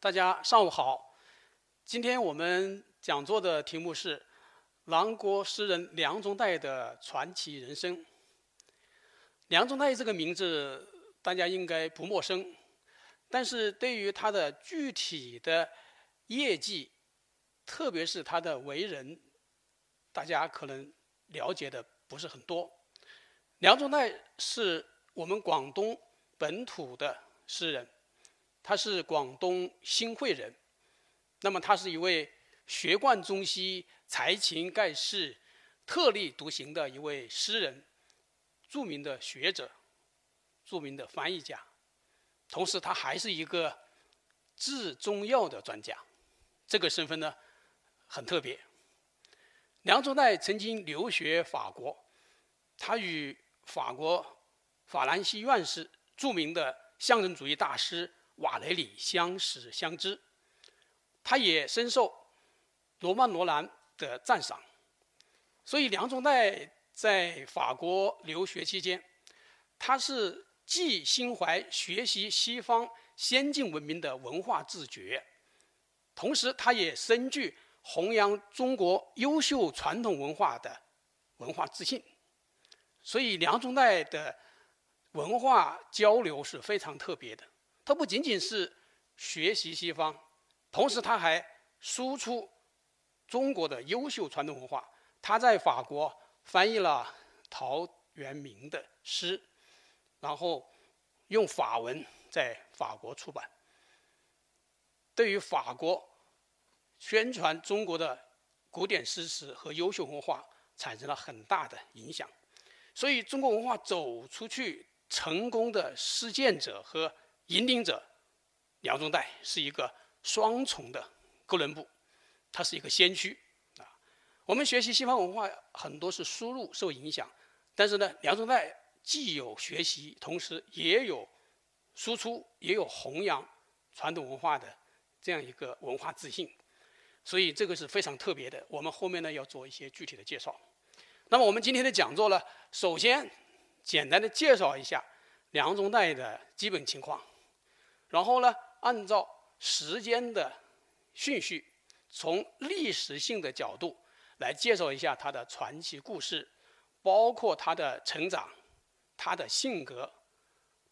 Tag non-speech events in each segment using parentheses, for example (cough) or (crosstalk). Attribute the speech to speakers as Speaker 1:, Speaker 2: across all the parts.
Speaker 1: 大家上午好。今天我们讲座的题目是南国诗人梁中岱的传奇人生。梁中岱这个名字大家应该不陌生，但是对于他的具体的业绩，特别是他的为人，大家可能了解的不是很多。梁中岱是我们广东本土的诗人，他是广东新会人。那么他是一位学贯中西、才情盖世、特立独行的一位诗人。著名的学者，著名的翻译家，同时他还是一个治中药的专家，这个身份呢很特别。梁中岱曾经留学法国，他与法国法兰西院士、著名的象征主义大师瓦雷里相识相知，他也深受罗曼·罗兰的赞赏，所以梁中岱。在法国留学期间，他是既心怀学习西方先进文明的文化自觉，同时他也深具弘扬中国优秀传统文化的文化自信。所以，梁中岱的文化交流是非常特别的。他不仅仅是学习西方，同时他还输出中国的优秀传统文化。他在法国。翻译了陶渊明的诗，然后用法文在法国出版，对于法国宣传中国的古典诗词和优秀文化产生了很大的影响。所以，中国文化走出去成功的实践者和引领者，梁中岱是一个双重的哥伦布，他是一个先驱啊。我们学习西方文化很多是输入受影响，但是呢，梁中岱既有学习，同时也有输出，也有弘扬传统文化的这样一个文化自信，所以这个是非常特别的。我们后面呢要做一些具体的介绍。那么我们今天的讲座呢，首先简单的介绍一下梁中岱的基本情况，然后呢，按照时间的顺序，从历史性的角度。来介绍一下他的传奇故事，包括他的成长、他的性格、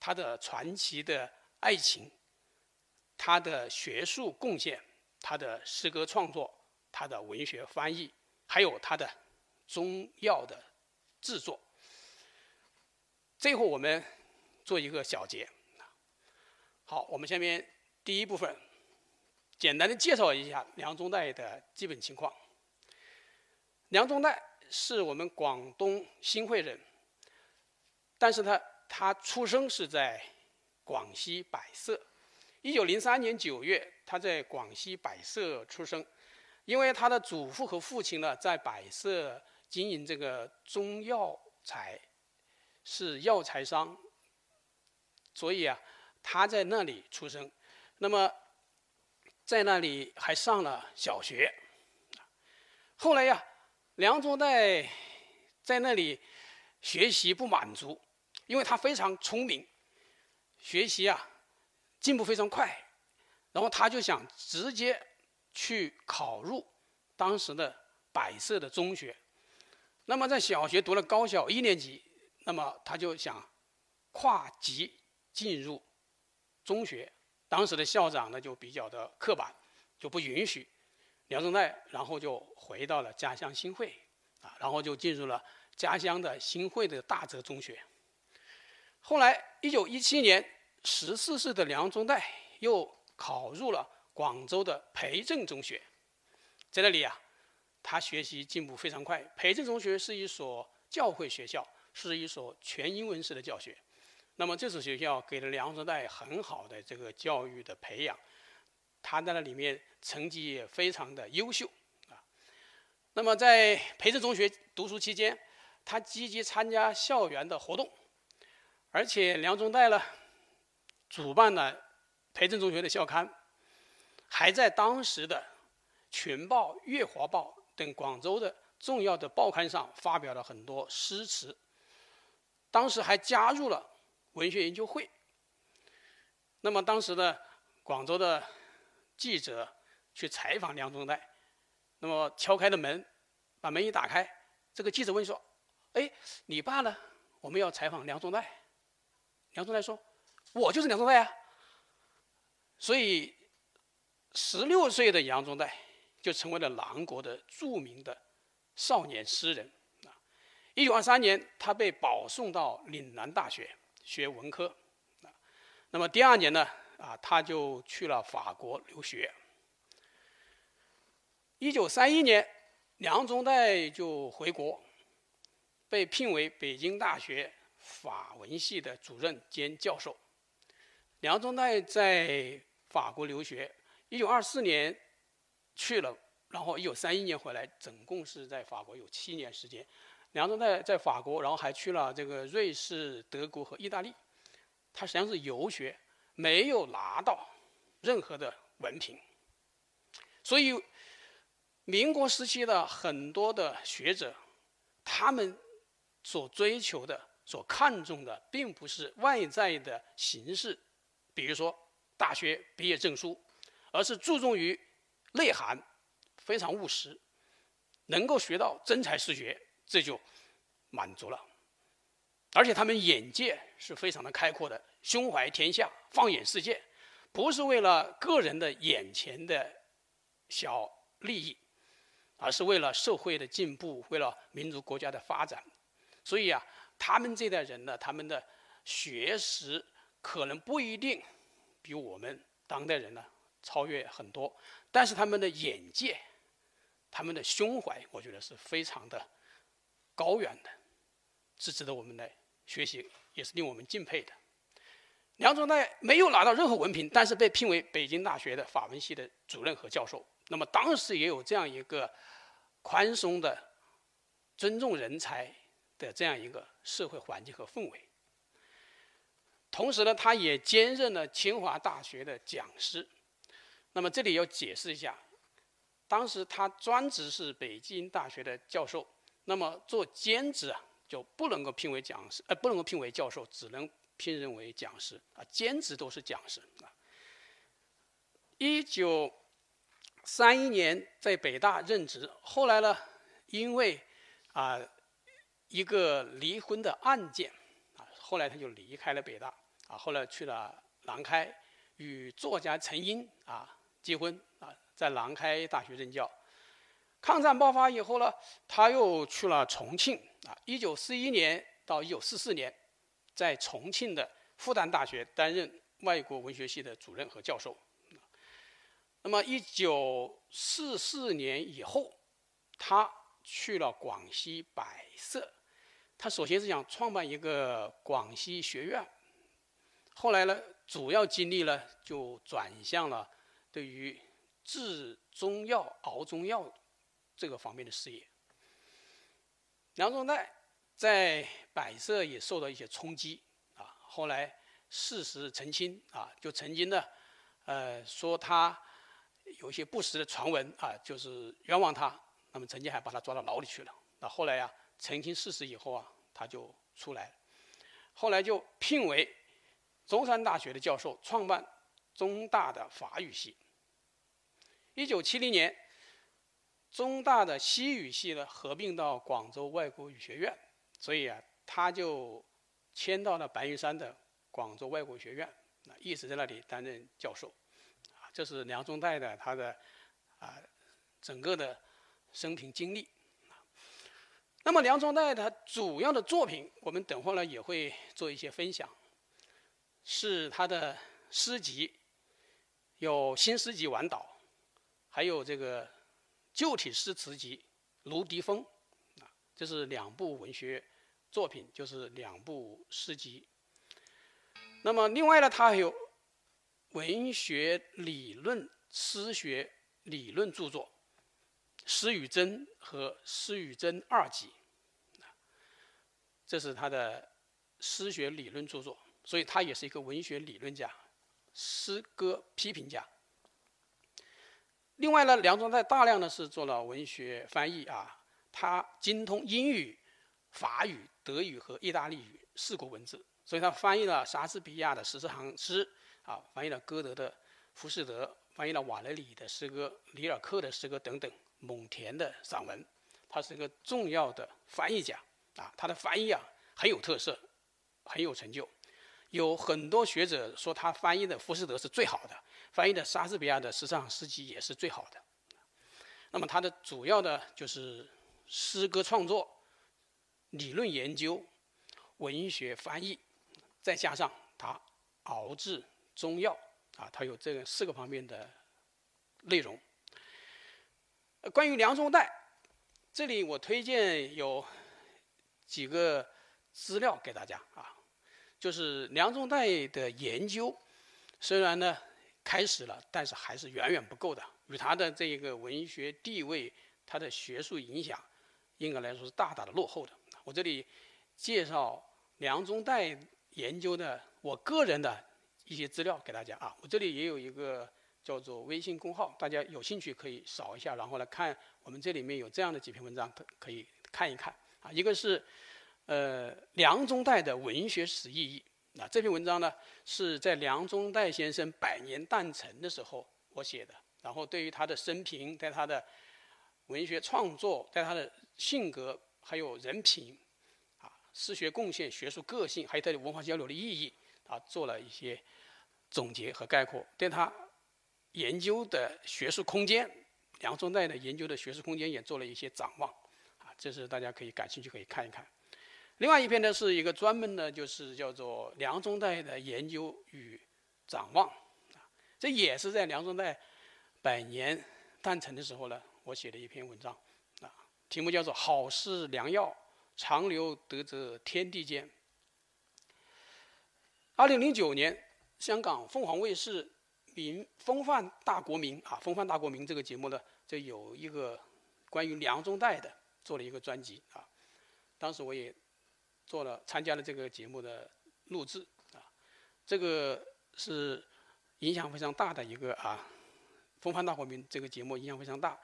Speaker 1: 他的传奇的爱情、他的学术贡献、他的诗歌创作、他的文学翻译，还有他的中药的制作。最后，我们做一个小结。好，我们下面第一部分，简单的介绍一下梁中岱的基本情况。梁中岱是我们广东新会人，但是他他出生是在广西百色。一九零三年九月，他在广西百色出生。因为他的祖父和父亲呢在百色经营这个中药材，是药材商，所以啊，他在那里出生。那么，在那里还上了小学。后来呀。梁中岱在那里学习不满足，因为他非常聪明，学习啊进步非常快，然后他就想直接去考入当时的百色的中学。那么在小学读了高小一年级，那么他就想跨级进入中学。当时的校长呢就比较的刻板，就不允许。梁中岱，然后就回到了家乡新会，啊，然后就进入了家乡的新会的大泽中学。后来，一九一七年，十四岁的梁中岱又考入了广州的培正中学，在那里啊，他学习进步非常快。培正中学是一所教会学校，是一所全英文式的教学。那么这所学校给了梁中岱很好的这个教育的培养。他在那里面成绩也非常的优秀啊。那么在培正中学读书期间，他积极参加校园的活动，而且梁中岱呢，主办了培正中学的校刊，还在当时的《群报》《月华报》等广州的重要的报刊上发表了很多诗词。当时还加入了文学研究会。那么当时的广州的记者去采访梁中带，那么敲开的门，把门一打开，这个记者问说：“哎，你爸呢？我们要采访梁中带。”梁中带说：“我就是梁中带啊。”所以，十六岁的杨宗岱就成为了南国的著名的少年诗人。啊，一九二三年，他被保送到岭南大学学文科。啊，那么第二年呢，啊，他就去了法国留学。一九三一年，梁宗岱就回国，被聘为北京大学法文系的主任兼教授。梁宗岱在法国留学，一九二四年去了，然后一九三一年回来，总共是在法国有七年时间。梁宗岱在法国，然后还去了这个瑞士、德国和意大利。他实际上是游学，没有拿到任何的文凭。所以，民国时期的很多的学者，他们所追求的、所看重的，并不是外在的形式，比如说。大学毕业证书，而是注重于内涵，非常务实，能够学到真才实学，这就满足了。而且他们眼界是非常的开阔的，胸怀天下，放眼世界，不是为了个人的眼前的小利益，而是为了社会的进步，为了民族国家的发展。所以啊，他们这代人呢，他们的学识可能不一定。比我们当代人呢超越很多，但是他们的眼界、他们的胸怀，我觉得是非常的高远的，是值得我们来学习，也是令我们敬佩的。梁宗岱没有拿到任何文凭，但是被聘为北京大学的法文系的主任和教授。那么当时也有这样一个宽松的、尊重人才的这样一个社会环境和氛围。同时呢，他也兼任了清华大学的讲师。那么这里要解释一下，当时他专职是北京大学的教授，那么做兼职啊就不能够聘为讲师，呃，不能够聘为教授，只能聘任为讲师啊，兼职都是讲师啊。一九三一年在北大任职，后来呢，因为啊一个离婚的案件啊。后来他就离开了北大，啊，后来去了南开，与作家陈英啊结婚啊，在南开大学任教。抗战爆发以后呢，他又去了重庆啊，一九四一年到一九四四年，在重庆的复旦大学担任外国文学系的主任和教授。那么一九四四年以后，他去了广西百色。他首先是想创办一个广西学院，后来呢，主要精力呢就转向了对于制中药、熬中药这个方面的事业。梁中岱在百色也受到一些冲击啊，后来事实澄清啊，就曾经呢，呃，说他有一些不实的传闻啊，就是冤枉他，那么曾经还把他抓到牢里去了。那后来呀。澄清事实以后啊，他就出来了。后来就聘为中山大学的教授，创办中大的法语系。一九七零年，中大的西语系呢合并到广州外国语学院，所以啊，他就迁到了白云山的广州外国语学院，啊，一直在那里担任教授。啊，这是梁中岱的他的啊整个的生平经历。那么梁中岱他主要的作品，我们等会儿呢也会做一些分享，是他的诗集，有新诗集《晚岛》，还有这个旧体诗词集《芦笛风》，啊，这是两部文学作品，就是两部诗集。那么另外呢，他还有文学理论、诗学理论著作。《诗与真》和《诗与真二集》，这是他的诗学理论著作，所以他也是一个文学理论家、诗歌批评家。另外呢，梁中岱大量的是做了文学翻译啊，他精通英语、法语、德语和意大利语四国文字，所以他翻译了莎士比亚的十四行诗啊，翻译了歌德的《浮士德》，翻译了瓦勒里的诗歌、里尔克的诗歌等等，蒙田的散文。他是一个重要的翻译家啊，他的翻译啊很有特色，很有成就。有很多学者说他翻译的浮士德是最好的，翻译的莎士比亚的《十上诗集》也是最好的。那么他的主要的就是诗歌创作、理论研究、文学翻译，再加上他熬制中药啊，他有这四个方面的内容。关于梁中岱，这里我推荐有几个资料给大家啊。就是梁中岱的研究，虽然呢开始了，但是还是远远不够的。与他的这一个文学地位、他的学术影响，应该来说是大大的落后的。我这里介绍梁中岱研究的我个人的一些资料给大家啊。我这里也有一个叫做微信公号，大家有兴趣可以扫一下，然后来看我们这里面有这样的几篇文章，可可以看一看啊。一个是。呃，梁中岱的文学史意义。那这篇文章呢，是在梁中岱先生百年诞辰的时候我写的。然后对于他的生平，在他的文学创作，在他的性格，还有人品，啊，诗学贡献、学术个性，还有他的文化交流的意义，啊，做了一些总结和概括。对他研究的学术空间，梁中岱的研究的学术空间也做了一些展望。啊，这是大家可以感兴趣可以看一看。另外一篇呢，是一个专门的，就是叫做梁中岱的研究与展望，这也是在梁中岱百年诞辰的时候呢，我写的一篇文章，啊，题目叫做“好事良药，长留德泽天地间”。二零零九年，香港凤凰卫视《名风范大国民》啊，《风范大国民》这个节目呢，就有一个关于梁中岱的做了一个专辑啊，当时我也。做了参加了这个节目的录制啊，这个是影响非常大的一个啊，《风帆大国民》这个节目影响非常大。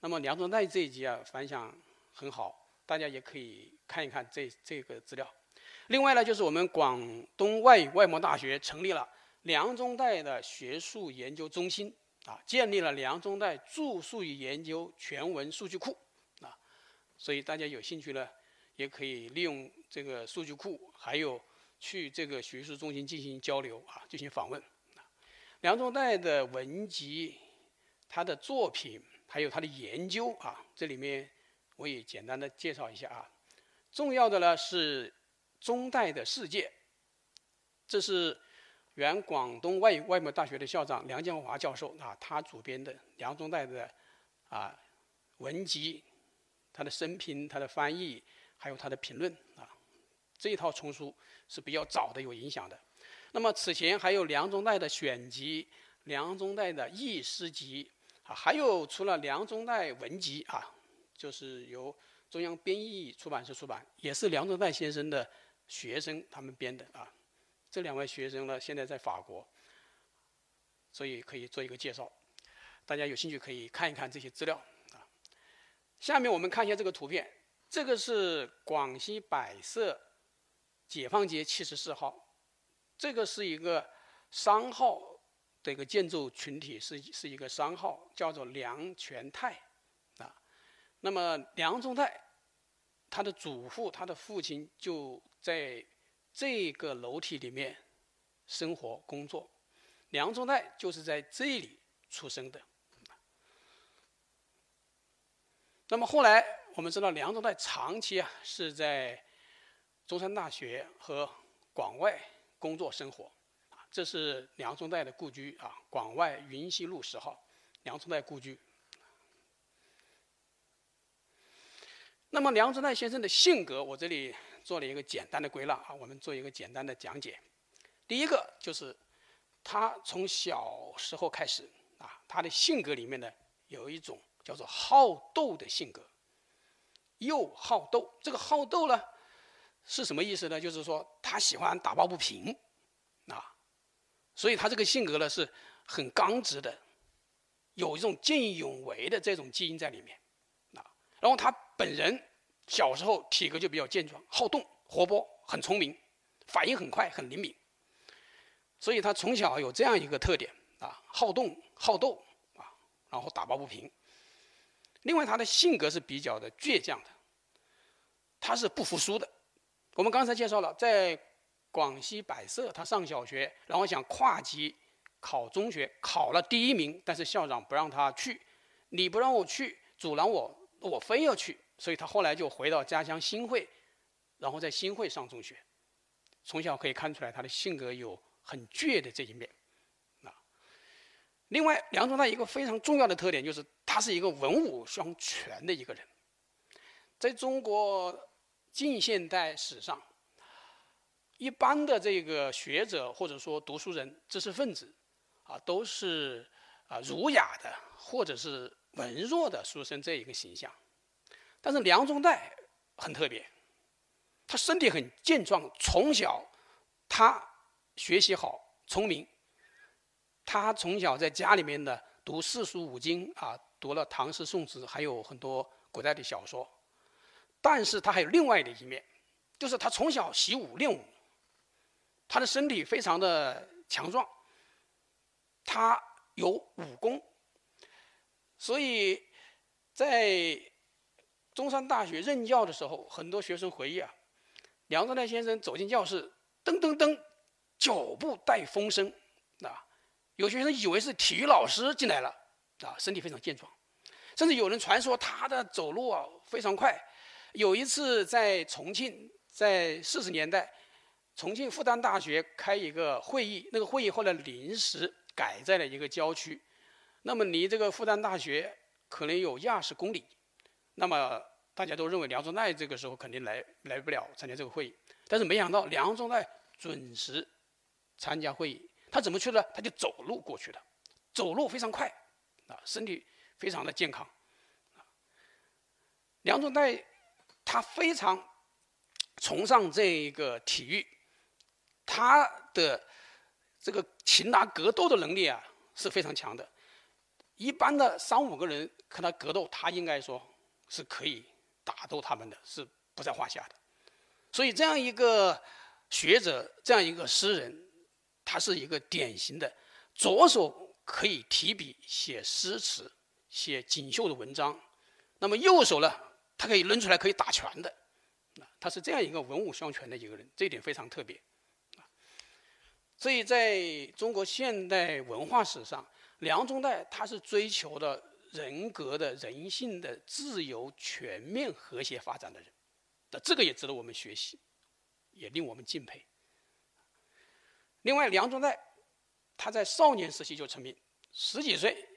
Speaker 1: 那么梁中岱这一集啊反响很好，大家也可以看一看这这个资料。另外呢，就是我们广东外语外贸大学成立了梁中岱的学术研究中心啊，建立了梁中岱著述与研究全文数据库啊，所以大家有兴趣呢。也可以利用这个数据库，还有去这个学术中心进行交流啊，进行访问。梁中岱的文集、他的作品，还有他的研究啊，这里面我也简单的介绍一下啊。重要的呢是《中代的世界》，这是原广东外语外贸大学的校长梁建华教授啊，他主编的梁中岱的啊文集，他的生平，他的翻译。还有他的评论啊，这一套丛书是比较早的，有影响的。那么此前还有梁中岱的选集、梁中岱的译诗集啊，还有除了梁中岱文集啊，就是由中央编译出版社出版，也是梁中岱先生的学生他们编的啊。这两位学生呢，现在在法国，所以可以做一个介绍。大家有兴趣可以看一看这些资料啊。下面我们看一下这个图片。这个是广西百色解放街七十四号，这个是一个商号的一个建筑群体，是是一个商号，叫做梁全泰啊。那么梁中泰，他的祖父、他的父亲就在这个楼体里面生活工作，梁中泰就是在这里出生的。那么后来。我们知道梁中岱长期啊是在中山大学和广外工作生活，这是梁中岱的故居啊，广外云溪路十号，梁中岱故居。那么梁中岱先生的性格，我这里做了一个简单的归纳啊，我们做一个简单的讲解。第一个就是他从小时候开始啊，他的性格里面呢有一种叫做好斗的性格。又好斗，这个好斗呢，是什么意思呢？就是说他喜欢打抱不平，啊，所以他这个性格呢是很刚直的，有一种见义勇为的这种基因在里面，啊，然后他本人小时候体格就比较健壮，好动、活泼、很聪明，反应很快、很灵敏，所以他从小有这样一个特点啊，好动、好斗啊，然后打抱不平。另外，他的性格是比较的倔强的，他是不服输的。我们刚才介绍了，在广西百色，他上小学，然后想跨级考中学，考了第一名，但是校长不让他去，你不让我去，阻拦我，我非要去，所以他后来就回到家乡新会，然后在新会上中学。从小可以看出来，他的性格有很倔的这一面。另外，梁中泰一个非常重要的特点就是，他是一个文武双全的一个人。在中国近现代史上，一般的这个学者或者说读书人、知识分子，啊，都是啊儒雅的或者是文弱的书生这一个形象。但是梁中泰很特别。他身体很健壮，从小他学习好，聪明。他从小在家里面呢读四书五经啊，读了唐诗宋词，还有很多古代的小说。但是他还有另外的一面，就是他从小习武练武，他的身体非常的强壮，他有武功，所以在中山大学任教的时候，很多学生回忆啊。梁中泰先生走进教室，噔噔噔，脚步带风声，有学生以为是体育老师进来了，啊，身体非常健壮，甚至有人传说他的走路啊非常快。有一次在重庆，在四十年代，重庆复旦大学开一个会议，那个会议后来临时改在了一个郊区，那么离这个复旦大学可能有一二十公里，那么。大家都认为梁中泰这个时候肯定来来不了参加这个会议，但是没想到梁中泰准时参加会议。他怎么去的？他就走路过去的，走路非常快，啊，身体非常的健康。梁中泰他非常崇尚这一个体育，他的这个擒拿格斗的能力啊是非常强的。一般的三五个人和他格斗，他应该说是可以。打斗他们的是不在话下的，所以这样一个学者，这样一个诗人，他是一个典型的左手可以提笔写诗词、写锦绣的文章，那么右手呢，他可以抡出来可以打拳的，他是这样一个文武双全的一个人，这一点非常特别。所以在中国现代文化史上，梁中泰他是追求的。人格的人性的自由、全面、和谐发展的人，那这个也值得我们学习，也令我们敬佩。另外，梁中泰他在少年时期就成名，十几岁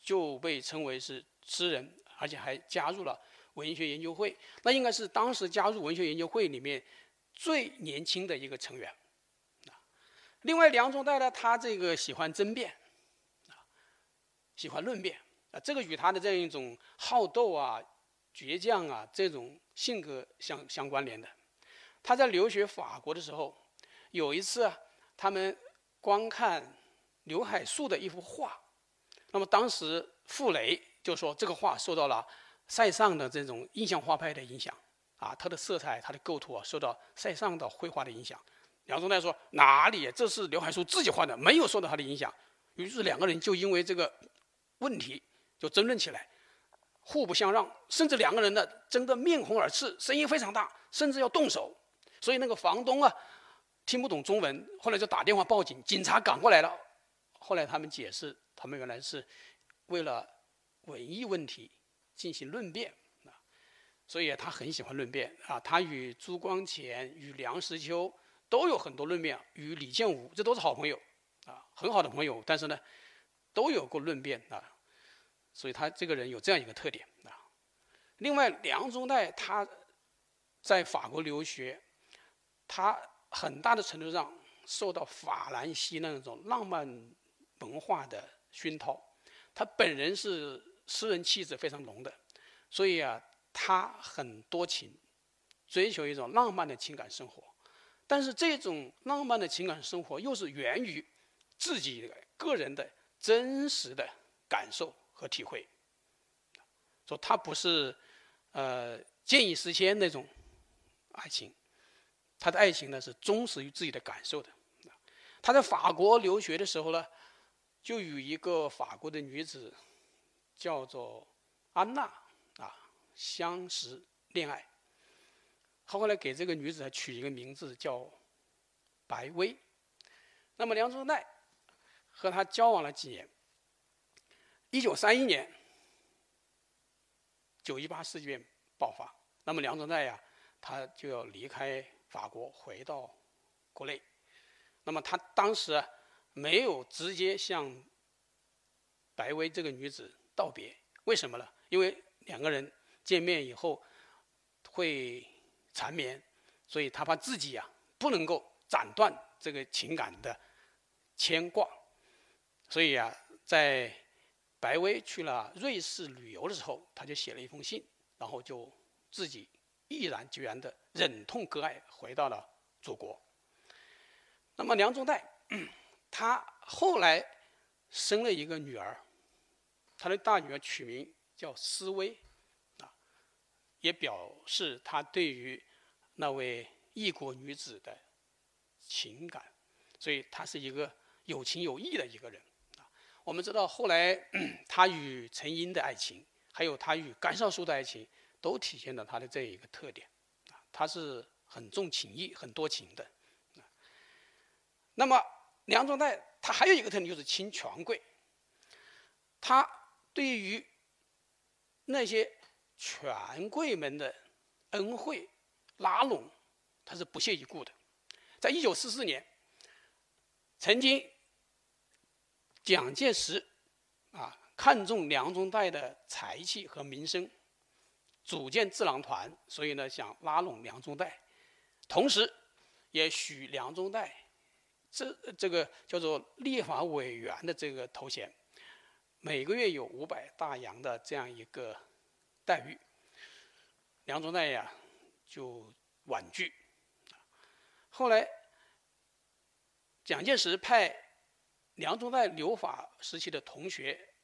Speaker 1: 就被称为是诗人，而且还加入了文学研究会，那应该是当时加入文学研究会里面最年轻的一个成员。另外，梁中泰呢，他这个喜欢争辩，啊，喜欢论辩。啊，这个与他的这样一种好斗啊、倔强啊这种性格相相关联的。他在留学法国的时候，有一次他们观看刘海粟的一幅画，那么当时傅雷就说这个画受到了塞尚的这种印象画派的影响，啊，它的色彩、它的构图啊受到塞尚的绘画的影响。梁中泰说哪里？这是刘海粟自己画的，没有受到他的影响。于是两个人就因为这个问题。就争论起来，互不相让，甚至两个人呢争得面红耳赤，声音非常大，甚至要动手。所以那个房东啊听不懂中文，后来就打电话报警，警察赶过来了。后来他们解释，他们原来是为了文艺问题进行论辩啊。所以他很喜欢论辩啊，他与朱光潜、与梁实秋都有很多论辩，与李建武这都是好朋友啊，很好的朋友。但是呢，都有过论辩啊。所以他这个人有这样一个特点啊。另外，梁中泰他在法国留学，他很大的程度上受到法兰西那种浪漫文化的熏陶。他本人是诗人气质非常浓的，所以啊，他很多情，追求一种浪漫的情感生活。但是这种浪漫的情感生活又是源于自己个人的真实的感受。和体会，说他不是，呃，见异思迁那种爱情，他的爱情呢是忠实于自己的感受的。他在法国留学的时候呢，就与一个法国的女子叫做安娜啊相识恋爱。他后来给这个女子还取一个名字叫白薇。那么梁中代和她交往了几年？一九三一年，九一八事变爆发，那么梁中代呀，他就要离开法国回到国内。那么他当时没有直接向白薇这个女子道别，为什么呢？因为两个人见面以后会缠绵，所以他怕自己呀不能够斩断这个情感的牵挂，所以啊，在白薇去了瑞士旅游的时候，他就写了一封信，然后就自己毅然决然的忍痛割爱，回到了祖国。那么梁中岱，(clears throat) 他后来生了一个女儿，他的大女儿取名叫思薇，啊，也表示他对于那位异国女子的情感，所以他是一个有情有义的一个人。啊，我们知道后来 (clears throat) 他与陈英的爱情，还有他与甘绍苏的爱情，都体现了他的这一个特点，啊，他是很重情义、很多情的。那么梁中岱他还有一个特点就是亲权贵，他对于那些权贵们的恩惠拉拢，他是不屑一顾的。在一九四四年，曾经蒋介石啊看中梁中岱的才气和名声，组建智囊团，所以呢想拉拢梁中岱，同时也许梁中岱。这这个叫做立法委员的这个头衔，每个月有五百大洋的这样一个待遇，梁中岱呀就婉拒。后来，蒋介石派梁中岱留法时期的同学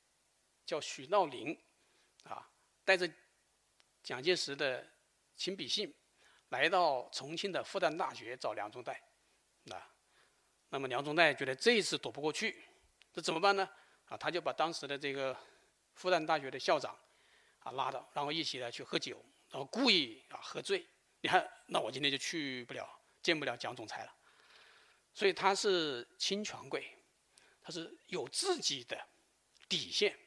Speaker 1: 叫许闹林，啊，带着蒋介石的亲笔信，来到重庆的复旦大学找梁中岱，啊。那么梁中岱觉得这一次躲不过去，这怎么办呢？啊，他就把当时的这个复旦大学的校长啊拉到，然后一起来去喝酒，然后故意啊喝醉。你看，那我今天就去不了，见不了蒋总裁了。所以他是亲权贵，他是有自己的底线，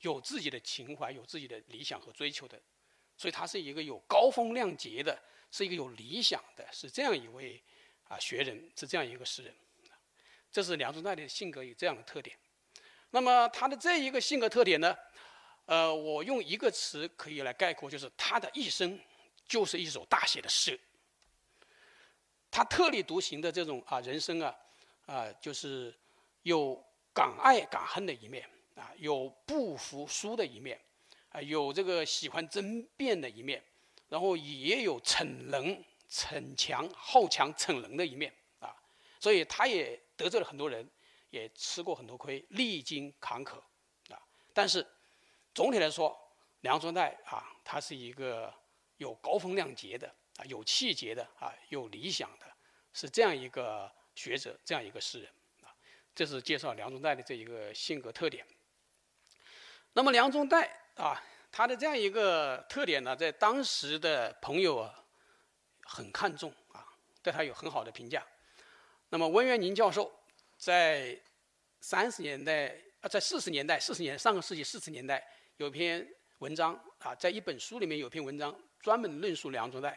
Speaker 1: 有自己的情怀，有自己的理想和追求的。所以他是一个有高风亮节的，是一个有理想的，是这样一位啊学人，是这样一个诗人。这是梁中岱的性格有这样的特点，那么他的这一个性格特点呢，呃，我用一个词可以来概括，就是他的一生就是一首大写的诗。他特立独行的这种啊人生啊，啊，就是有敢爱敢恨的一面啊，有不服输的一面啊，有这个喜欢争辩的一面，然后也有逞能、逞强、好强逞能的一面啊，所以他也。得罪了很多人，也吃过很多亏，历经坎坷，啊！但是总体来说，梁中岱啊，他是一个有高风亮节的啊，有气节的啊，有理想的，是这样一个学者，这样一个诗人啊。这是介绍梁中岱的这一个性格特点。那么梁中岱啊，他的这样一个特点呢，在当时的朋友啊，很看重啊，对他有很好的评价。那么温元宁教授在三十年代啊，在四十年代，四十年上个世纪四十年代有篇文章啊，在一本书里面有篇文章专门论述梁中岱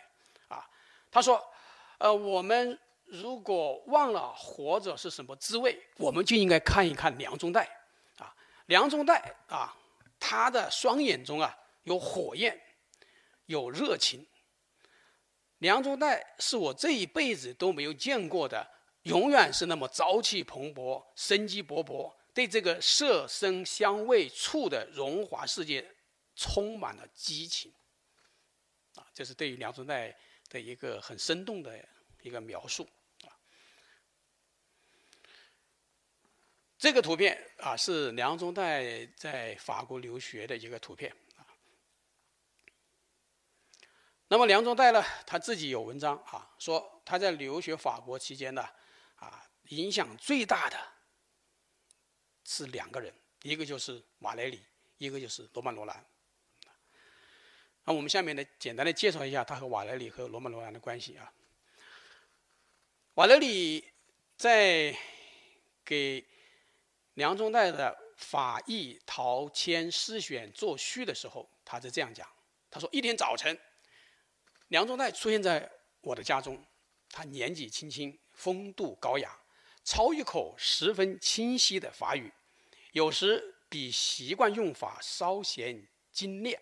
Speaker 1: 啊。他说：“呃，我们如果忘了活着是什么滋味，我们就应该看一看梁中岱啊。梁中岱啊，他的双眼中啊有火焰，有热情。梁中岱是我这一辈子都没有见过的。”永远是那么朝气蓬勃、生机勃勃，对这个色声香味触的荣华世界充满了激情。啊，这是对于梁中岱的一个很生动的一个描述。啊，这个图片啊是梁中岱在法国留学的一个图片。啊，那么梁中岱呢，他自己有文章啊，说他在留学法国期间呢。啊影响最大的是两个人，一个就是瓦雷里，一个就是罗曼·罗兰。那我们下面呢，简单的介绍一下他和瓦雷里和罗曼·罗兰的关系啊。瓦雷里在给梁中岱的法义陶谦诗选作序的时候，他是这样讲：他说，一天早晨，梁中岱出现在我的家中，他年纪轻轻，风度高雅。操一口十分清晰的法语，有时比习惯用法稍显精炼。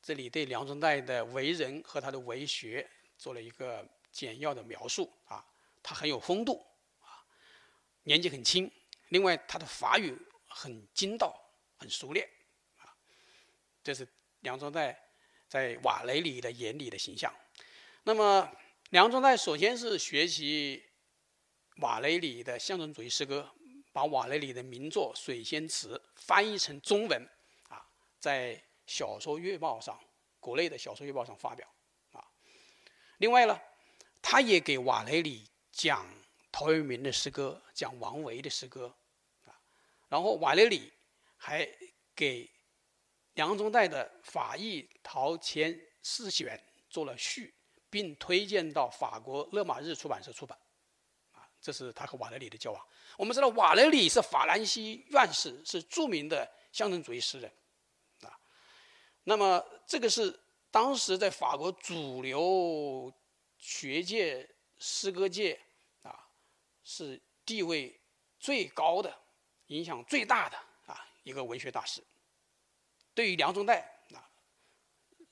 Speaker 1: 这里对梁中岱的为人和他的为学做了一个简要的描述啊，他很有风度啊，年纪很轻，另外他的法语很精到，很熟练啊，这是梁宗岱在瓦雷里的眼里的形象。那么梁宗岱首先是学习。瓦雷里的象征主义诗歌，把瓦雷里的名作《水仙词》翻译成中文，啊，在《小说月报》上，国内的《小说月报》上发表，啊。另外呢，他也给瓦雷里讲陶渊明的诗歌，讲王维的诗歌，啊。然后瓦雷里还给梁中岱的《法义陶谦诗选》做了序，并推荐到法国勒马日出版社出版。啊这是他和瓦雷里的交往。我们知道瓦雷里是法兰西院士，是著名的象征主义诗人，啊，那么这个是当时在法国主流学界、诗歌界，是地位最高的、影响最大的啊一个文学大师。对于梁中岱啊，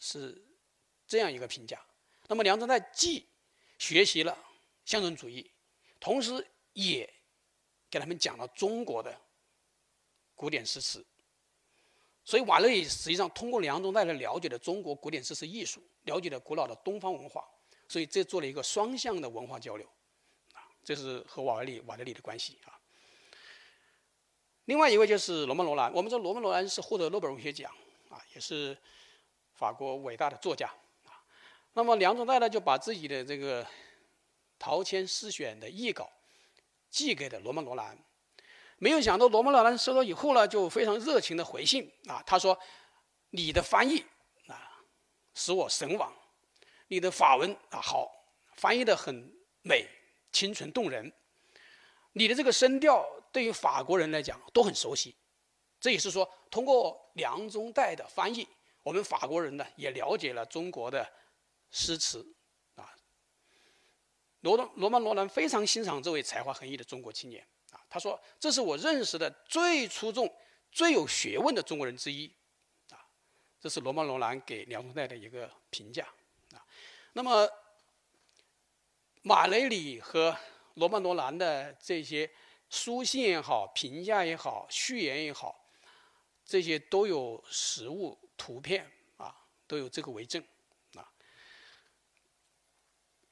Speaker 1: 是这样一个评价。那么梁中岱既学习了象征主义。同时，也给他们讲了中国的古典诗词。所以，瓦勒里实际上通过梁中岱来了解了中国古典诗词艺术，了解了古老的东方文化。所以，这做了一个双向的文化交流。这是和瓦勒里瓦德里的关系啊。另外一位就是罗曼·罗兰。我们说罗曼·罗兰是获得诺贝尔文学奖啊，也是法国伟大的作家啊。那么，梁中岱呢，就把自己的这个。陶谦诗选的译稿寄给了罗曼·罗兰，没有想到罗曼·罗兰收到以后呢，就非常热情的回信啊，他说：“你的翻译啊，使我神往，你的法文啊好，翻译的很美，清纯动人，你的这个声调对于法国人来讲都很熟悉。这也是说，通过梁宗岱的翻译，我们法国人呢也了解了中国的诗词。”啊罗罗曼·罗兰非常欣赏这位才华横溢的中国青年啊，他说：“这是我认识的最出众、最有学问的中国人之一。”啊，这是罗曼·罗兰给梁宗岱的一个评价啊。那么，马雷里和罗曼·罗兰的这些书信也好、评价也好、序言也好，这些都有实物图片啊，都有这个为证。